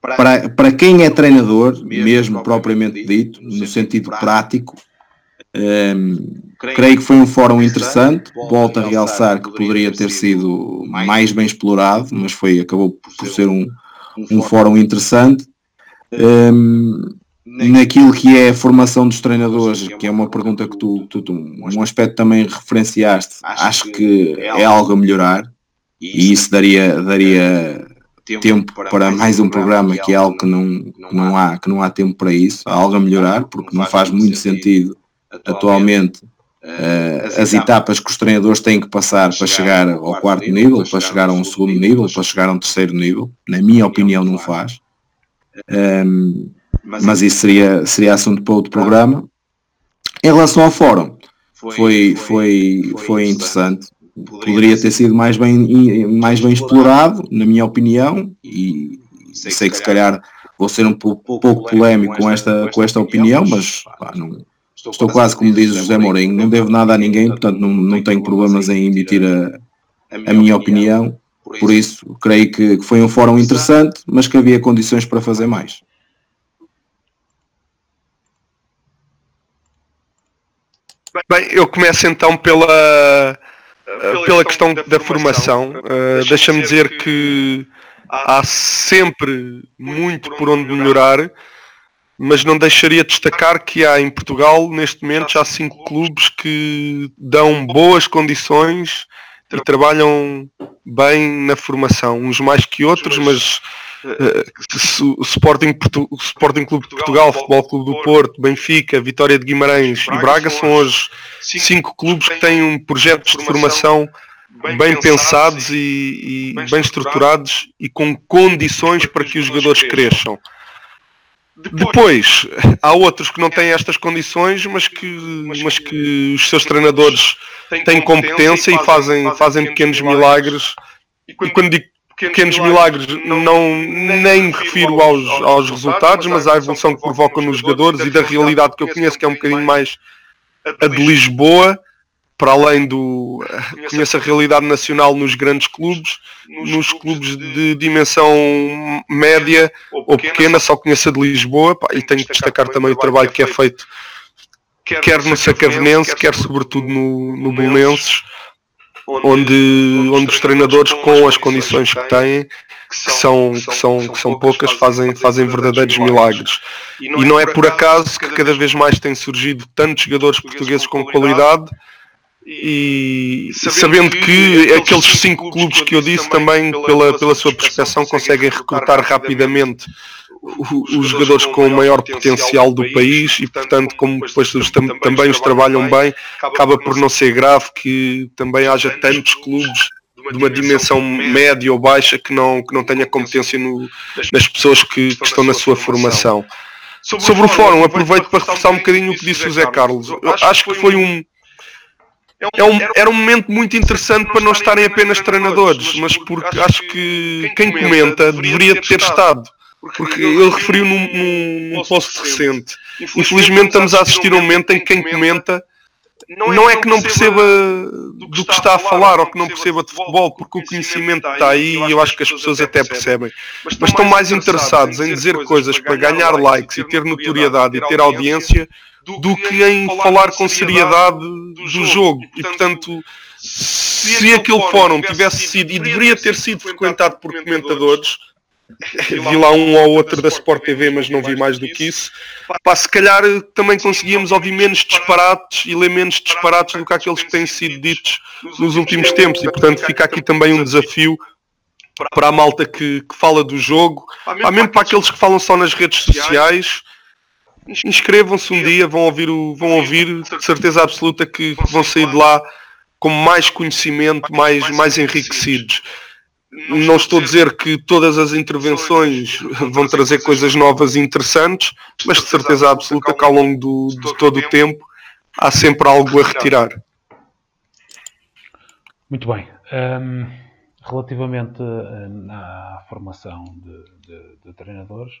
para, para quem é treinador, mesmo propriamente dito, no sentido prático, um, ehm, creio que foi um fórum interessante. Volto a realçar que poderia ter sido mais bem explorado, mas foi, acabou por ser um, um fórum interessante. Um, ehm, naquilo que é a formação dos treinadores, que é uma pergunta que tu, tu, tu um aspecto também referenciaste, acho que é algo a melhorar e isso daria, daria tempo para mais um programa que é algo que não, que não, há, que não há tempo para isso, há algo a melhorar, porque não faz muito sentido atualmente uh, as etapas que os treinadores têm que passar para chegar ao quarto nível, para chegar a um segundo nível, para chegar a um terceiro nível, na minha opinião não faz. Um, mas isso seria, seria assunto para outro programa. Em relação ao fórum, foi, foi, foi interessante. Poderia ter sido mais bem, mais bem explorado, na minha opinião, e sei que se calhar vou ser um pouco, pouco polémico com esta, com esta opinião, mas pá, não, estou quase como diz o José Mourinho, não devo nada a ninguém, portanto não, não tenho problemas em emitir a, a minha opinião. Por isso, creio que foi um fórum interessante, mas que havia condições para fazer mais. Bem, eu começo então pela, pela, pela questão da formação. Uh, Deixa-me dizer que há sempre muito por onde melhorar, mas não deixaria de destacar que há em Portugal, neste momento, já cinco clubes que dão boas condições e trabalham bem na formação, uns mais que outros, mas uh, o, Sporting, o Sporting Clube de Portugal, Futebol Clube do Porto, Benfica, Vitória de Guimarães e Braga são hoje cinco clubes que têm um projetos de formação bem pensados e, e bem estruturados e com condições para que os jogadores cresçam. Depois, há outros que não têm estas condições, mas que, mas que os seus treinadores têm competência e fazem, fazem pequenos milagres. E quando digo pequenos milagres, não, nem me refiro aos, aos resultados, mas à evolução que provocam nos jogadores e da realidade que eu conheço, que é um bocadinho mais a de Lisboa, para além do. Conheço a realidade nacional nos grandes clubes, nos clubes de dimensão média ou pequena, só conheço a de Lisboa, e tenho que destacar também o trabalho que é feito, quer no Sacavenense, quer sobretudo no, no onde, onde os treinadores, com as condições que têm, que são, que são, que são poucas, fazem, fazem verdadeiros milagres. E não é por acaso que cada vez mais têm surgido tantos jogadores portugueses com qualidade e sabendo que aqueles cinco clubes que eu disse também pela, pela sua percepção conseguem recrutar rapidamente os jogadores com o maior potencial do país e portanto como depois também os trabalham bem acaba por não ser grave que também haja tantos clubes de uma dimensão média ou baixa que não, que não tenha competência no, nas pessoas que, que estão na sua formação. Sobre o fórum, aproveito para reforçar um bocadinho o que disse o Zé Carlos. Eu acho que foi um, é um, era um momento muito interessante para não estarem apenas treinadores, mas porque acho que quem comenta deveria ter estado. Porque ele referiu num, num, num post recente. Infelizmente estamos a assistir a um momento em que quem comenta não é que não perceba do que está a falar ou que não perceba de futebol, porque o conhecimento está aí e eu acho que as pessoas até percebem. Mas estão mais interessados em dizer coisas para ganhar likes e ter notoriedade e ter audiência do que em falar com seriedade do jogo. E portanto, se aquele fórum tivesse sido, e deveria ter sido frequentado por comentadores, vi lá um ou outro da Sport TV, mas não vi mais do que isso. Pá, se calhar também conseguíamos ouvir menos disparates e ler menos disparates do que aqueles que têm sido ditos nos últimos tempos. E portanto fica aqui também um desafio para a malta que, que fala do jogo, pá, mesmo para aqueles que falam só nas redes sociais. Inscrevam-se um dia, vão ouvir, o, vão ouvir, de certeza absoluta que vão sair de lá com mais conhecimento, mais, mais enriquecidos não estou a dizer que todas as intervenções vão trazer coisas novas e interessantes, mas de certeza absoluta que ao longo do, de todo o tempo há sempre algo a retirar. Muito bem. Um, relativamente à formação de, de, de treinadores,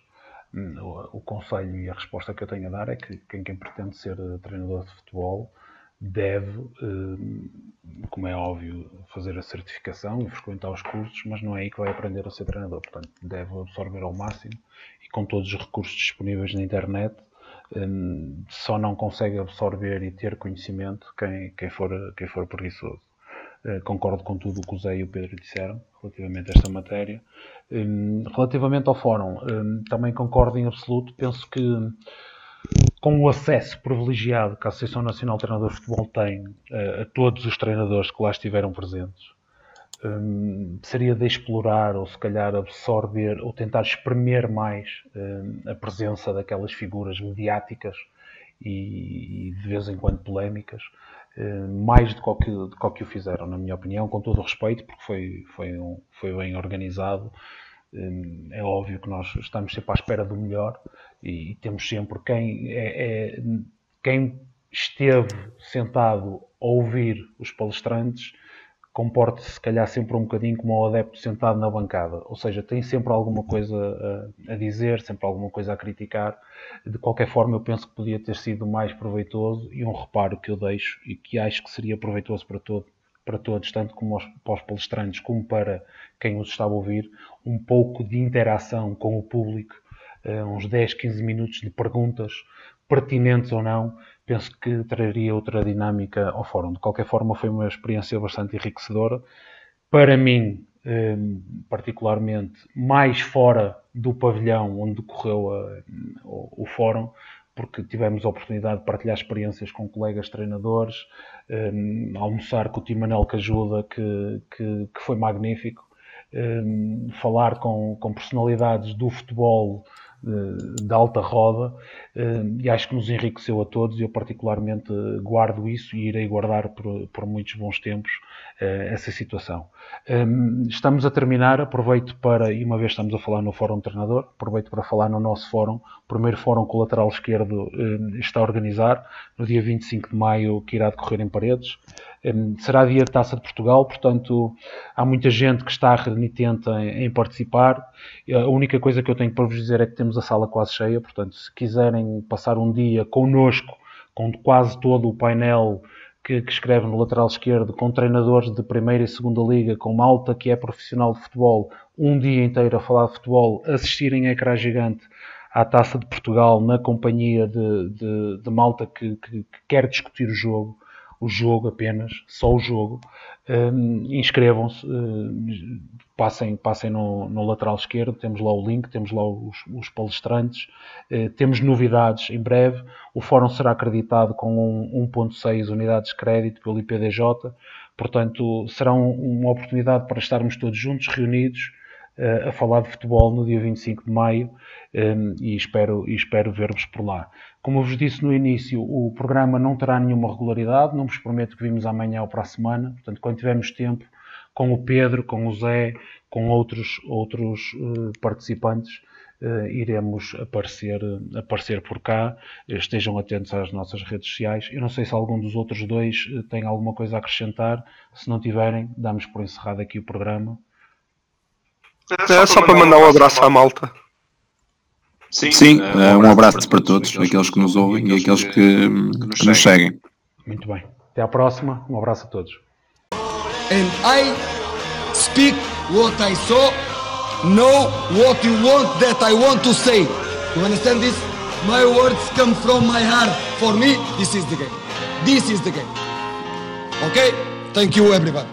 hum, o, o, conselho e a resposta que eu tenho a dar é que quem, quem pretende ser treinador de futebol deve, eh, como é óbvio, fazer a certificação e frequentar os cursos, mas não é aí que vai aprender a ser treinador. Portanto, deve absorver ao máximo e com todos os recursos disponíveis na internet, eh, só não consegue absorver e ter conhecimento quem, quem, for, quem for preguiçoso. Eh, concordo com tudo o que o Zé e o Pedro disseram relativamente a esta matéria. Relativamente ao fórum, também concordo em absoluto. Penso que com o acesso privilegiado que a Associação Nacional de Treinadores de Futebol tem uh, a todos os treinadores que lá estiveram presentes, um, seria de explorar ou se calhar absorver ou tentar espremer mais um, a presença daquelas figuras mediáticas e, e de vez em quando polémicas, um, mais do que, do que o fizeram, na minha opinião, com todo o respeito, porque foi, foi, foi bem organizado. Hum, é óbvio que nós estamos sempre à espera do melhor e temos sempre quem, é, é, quem esteve sentado a ouvir os palestrantes comporte-se se calhar sempre um bocadinho como o adepto sentado na bancada, ou seja, tem sempre alguma coisa a, a, dizer, sempre alguma coisa a criticar. De qualquer forma, eu penso que podia ter sido mais proveitoso e um reparo que eu deixo e que acho que seria proveitoso para, todo, para todos, tanto como aos, para os palestrantes como para quem os estava a ouvir, um pouco de interação com o público uh, uns 10, 15 minutos de perguntas, pertinentes ou não, penso que traria outra dinâmica ao fórum. De qualquer forma, foi uma experiência bastante enriquecedora. Para mim, eh, particularmente, mais fora do pavilhão onde decorreu a, o, o, fórum, porque tivemos a oportunidade de partilhar experiências com colegas treinadores, um, eh, almoçar com o Timanel Cajuda, que, que, que foi magnífico, um, falar com, com personalidades do futebol de alta roda eh, e acho que nos enriqueceu a todos eu particularmente guardo isso e irei guardar por, por muitos bons tempos eh, essa situação. Ehm, estamos a terminar, aproveito para, e uma vez estamos a falar no Fórum Treinador, aproveito para falar no nosso fórum, o primeiro fórum colateral esquerdo eh, está a organizar no dia 25 de maio que irá decorrer em Paredes. Será dia de Taça de Portugal, portanto há muita gente que está renitente em, em participar. A única coisa que eu tenho para vos dizer é que temos a sala quase cheia, portanto se quiserem passar um dia connosco, com quase todo o painel que, que, escreve no lateral esquerdo, com treinadores de primeira e segunda liga, com malta que é profissional de futebol, um dia inteiro a falar de futebol, assistirem a ecrã gigante à Taça de Portugal na companhia de, de, de malta que, que, que, quer discutir o jogo. O jogo apenas, só o jogo, um, inscrevam-se, uh, passem, passem no, no, lateral esquerdo, temos lá o link, temos lá os, os palestrantes, uh, temos novidades em breve, o fórum será acreditado com um, 1.6 unidades de crédito pelo IPDJ, portanto será um, uma oportunidade para estarmos todos juntos, reunidos, uh, a falar de futebol no dia 25 de maio. Um, e espero, e espero ver-vos por lá. Como eu vos disse no início, o programa não terá nenhuma regularidade, não vos prometo que vimos amanhã ou para a semana, portanto, quando tivermos tempo, com o Pedro, com o Zé, com outros, outros uh, participantes, uh, iremos aparecer, aparecer por cá. Estejam atentos às nossas redes sociais. Eu não sei se algum dos outros dois uh, tem alguma coisa a acrescentar. Se não tiverem, damos por encerrado aqui o programa. É só para mandar um abraço à malta. Sim, Sim uh, um abraço para todos, aqueles que nos ouvem e aqueles que, que nos seguem. Muito bem. Até à próxima. Um abraço a todos. And I speak what I saw, know what you want that I want to say. You understand this? My words come from my heart. For me, this is the game. This is the game. Okay? Thank you, everybody.